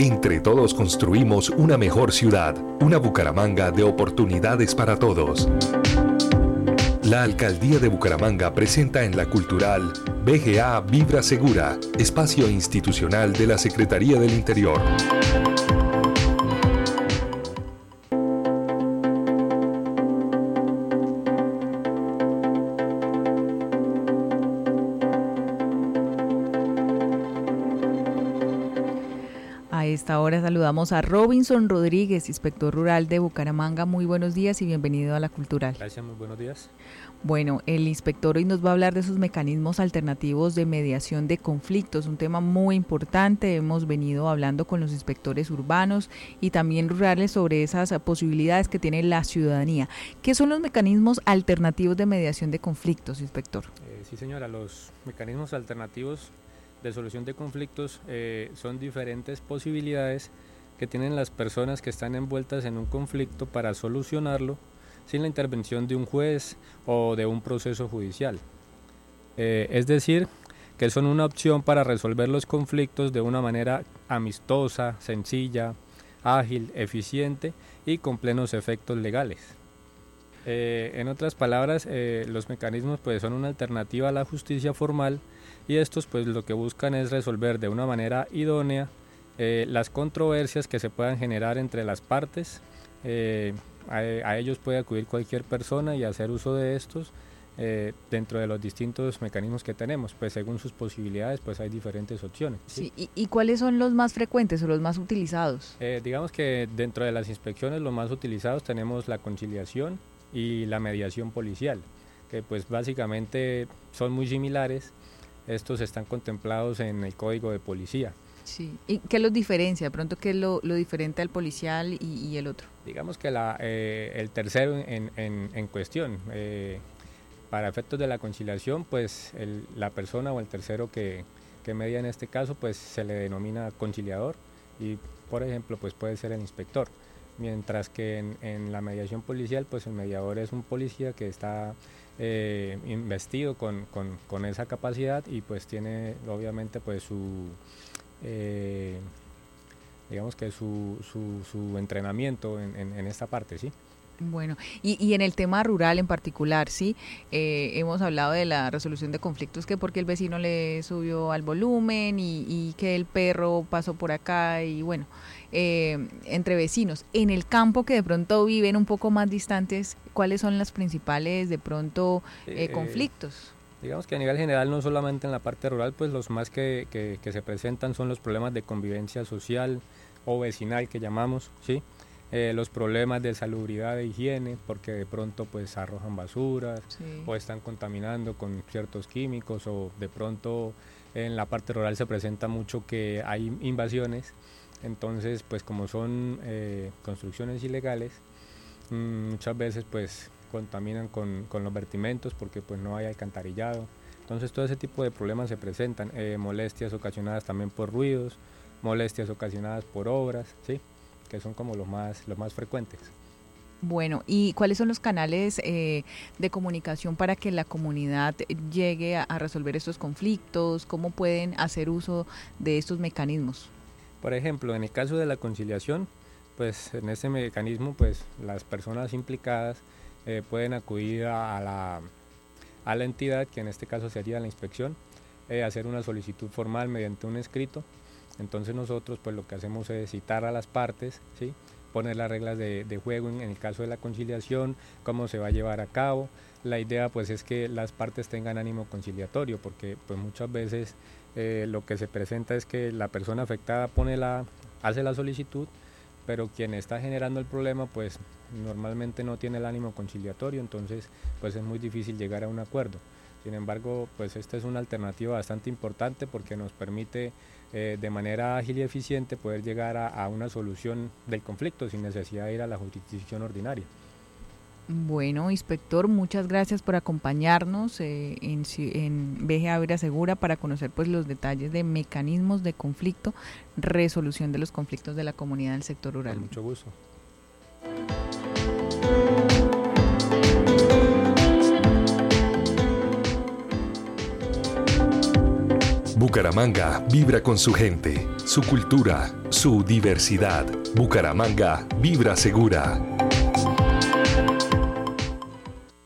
Entre todos construimos una mejor ciudad, una Bucaramanga de oportunidades para todos. La Alcaldía de Bucaramanga presenta en la Cultural BGA Vibra Segura, espacio institucional de la Secretaría del Interior. Ahora saludamos a Robinson Rodríguez, inspector rural de Bucaramanga. Muy buenos días y bienvenido a la Cultural. Gracias, muy buenos días. Bueno, el inspector hoy nos va a hablar de esos mecanismos alternativos de mediación de conflictos, un tema muy importante. Hemos venido hablando con los inspectores urbanos y también rurales sobre esas posibilidades que tiene la ciudadanía. ¿Qué son los mecanismos alternativos de mediación de conflictos, inspector? Eh, sí, señora, los mecanismos alternativos de solución de conflictos eh, son diferentes posibilidades que tienen las personas que están envueltas en un conflicto para solucionarlo sin la intervención de un juez o de un proceso judicial. Eh, es decir, que son una opción para resolver los conflictos de una manera amistosa, sencilla, ágil, eficiente y con plenos efectos legales. Eh, en otras palabras, los mecanismos pues, son una alternativa a la justicia formal y estos pues lo que buscan es resolver de una manera idónea eh, las controversias que se puedan generar entre las partes. Eh, a, ellos puede acudir cualquier persona y hacer uso de estos eh, dentro de los distintos mecanismos que tenemos, pues según sus posibilidades pues hay diferentes opciones. ¿sí? ¿Y, cuáles son los más frecuentes o los más utilizados? digamos que dentro de las inspecciones los más utilizados tenemos la conciliación y la mediación policial, que pues básicamente son muy similares estos están contemplados en el código de policía. Sí. ¿Y qué los diferencia? De pronto, ¿qué es lo, diferente al policial y, el otro? Digamos que la, eh, el tercero en, en, cuestión, eh, para efectos de la conciliación, pues la persona o el tercero que, que media en este caso, pues se le denomina conciliador y, por ejemplo, pues puede ser el inspector. Mientras que en, en la mediación policial, pues el mediador es un policía que está eh, investido con, con, esa capacidad y pues tiene obviamente pues su eh, digamos que su, su, entrenamiento en, en, esta parte, ¿sí? Bueno, y, y, en el tema rural en particular, sí, eh, hemos hablado de la resolución de conflictos, que porque el vecino le subió al volumen y, y que el perro pasó por acá y bueno, eh, entre vecinos. En el campo que de pronto viven un poco más distantes, ¿cuáles son las principales de pronto eh, conflictos? Digamos que a nivel general, no solamente en la parte rural, pues los más que, que, que se presentan son los problemas de convivencia social o vecinal que llamamos, ¿sí? Eh, los problemas de salubridad e higiene, porque de pronto pues arrojan basuras o están contaminando con ciertos químicos o de pronto en la parte rural se presenta mucho que hay invasiones, entonces pues como son eh, construcciones ilegales, mm, muchas veces pues contaminan con, con, los vertimentos porque pues no hay alcantarillado, entonces todo ese tipo de problemas se presentan, eh, molestias ocasionadas también por ruidos, molestias ocasionadas por obras, ¿sí? Que son como los más, los más frecuentes. Bueno, ¿y cuáles son los canales eh, de comunicación para que la comunidad llegue a, resolver estos conflictos? ¿Cómo pueden hacer uso de estos mecanismos? Por ejemplo, en el caso de la conciliación, pues en ese mecanismo, pues las personas implicadas eh, pueden acudir a, la, a la entidad, que en este caso sería la inspección, eh, hacer una solicitud formal mediante un escrito entonces nosotros pues lo que hacemos es citar a las partes, ¿sí? poner las reglas de, juego en, el caso de la conciliación, cómo se va a llevar a cabo. La idea pues es que las partes tengan ánimo conciliatorio, porque pues muchas veces eh, lo que se presenta es que la persona afectada pone la, hace la solicitud, pero quien está generando el problema pues normalmente no tiene el ánimo conciliatorio, entonces pues es muy difícil llegar a un acuerdo. Sin embargo, pues esta es una alternativa bastante importante porque nos permite eh, de manera ágil y eficiente poder llegar a, una solución del conflicto sin necesidad de ir a la jurisdicción ordinaria. Bueno, inspector, muchas gracias por acompañarnos eh, en, en BGA Segura para conocer pues los detalles de mecanismos de conflicto, resolución de los conflictos de la comunidad del sector rural. Con mucho gusto. Bucaramanga vibra con su gente, su cultura, su diversidad. Bucaramanga vibra segura.